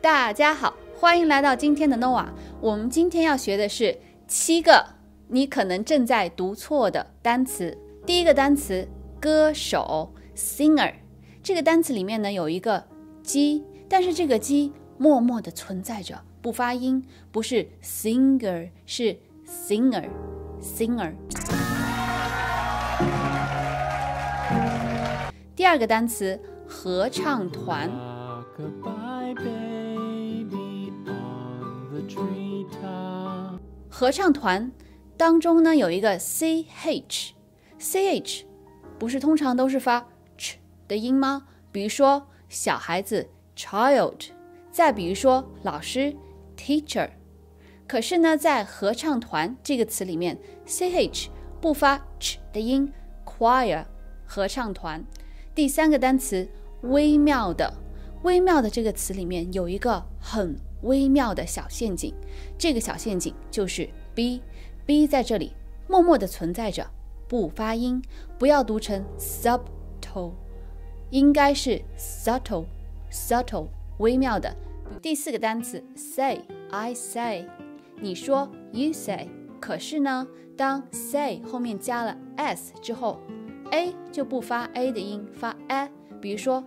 大家好，欢迎来到今天的 Nova。我们今天要学的是七个你可能正在读错的单词。第一个单词，歌手 （singer）。这个单词里面呢有一个“鸡”，但是这个“鸡”默默的存在着，不发音，不是 singer，是 singer，singer。第二个单词，合唱团。合唱团当中呢有一个 c h，c h 不是通常都是发 ch 的音吗？比如说小孩子 child，再比如说老师 teacher。可是呢，在合唱团这个词里面，c h 不发 ch 的音，choir 合唱团。第三个单词微妙的，微妙的这个词里面有一个很。微妙的小陷阱，这个小陷阱就是 b，b 在这里默默地存在着，不发音，不要读成 subtle，应该是 subtle，subtle，微妙的。第四个单词 say，I say，你说 you say，可是呢，当 say 后面加了 s 之后，a 就不发 a 的音，发 a。比如说，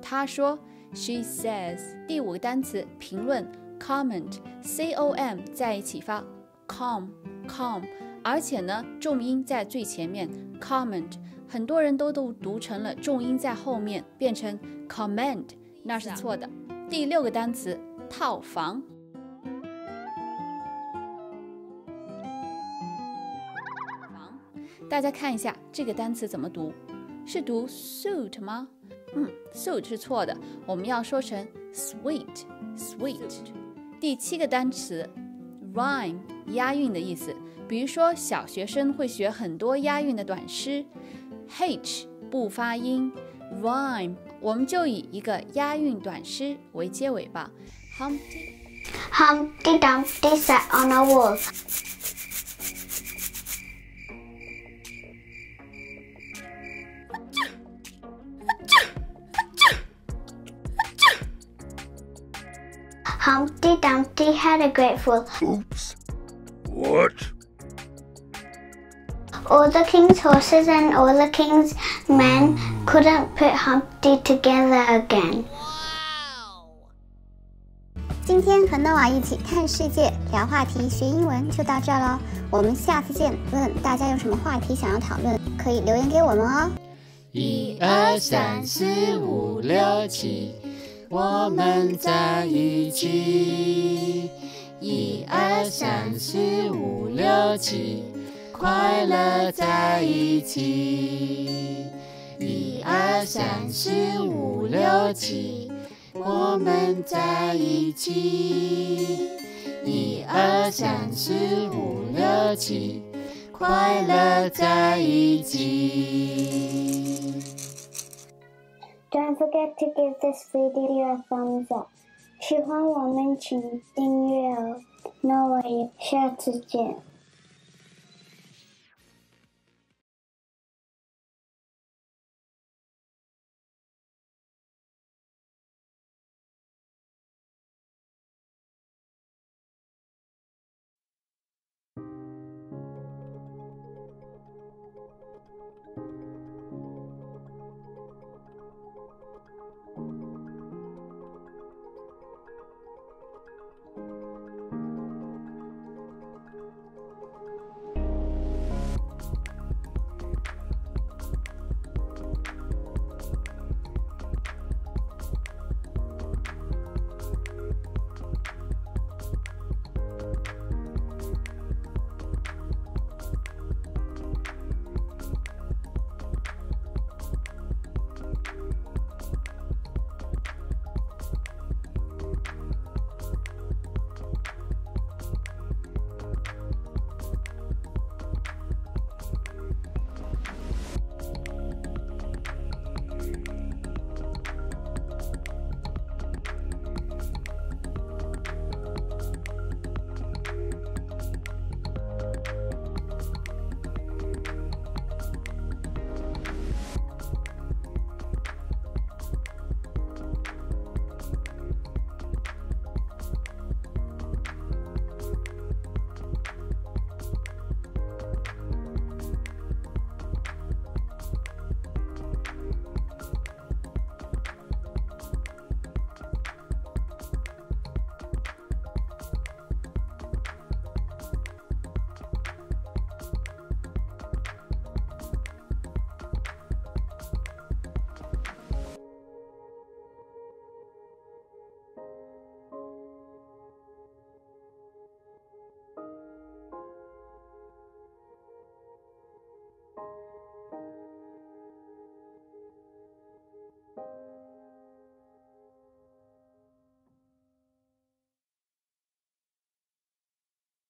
他说。She says，第五个单词评论 comment，c o m 在一起发 com com，而且呢重音在最前面 comment，很多人都都读成了重音在后面变成 comment，那是错的。第六个单词套房，大家看一下这个单词怎么读，是读 suit 吗？嗯，suit 是错的，我们要说成 sweet，sweet。第七个单词，rhyme，押韵的意思。比如说，小学生会学很多押韵的短诗，h 不发音，rhyme，我们就以一个押韵短诗为结尾吧。Humpty Dumpty sat on a wall. Humpty Dumpty had a great fall. Oops. What? All the king's horses and all the king's men couldn't put Humpty together again. 今天和 Noah 一起看世界、聊话题、学英文就到这喽，我们下次见。问大家有什么话题想要讨论，可以留言给我们哦。一二三四五六七。我们在一起，一二三四五六七，快乐在一起。一二三四五六七，我们在一起，一二三四五六七，快乐在一起。Don't forget to give this video a thumbs up。喜欢我们请订阅哦。那我也下次见。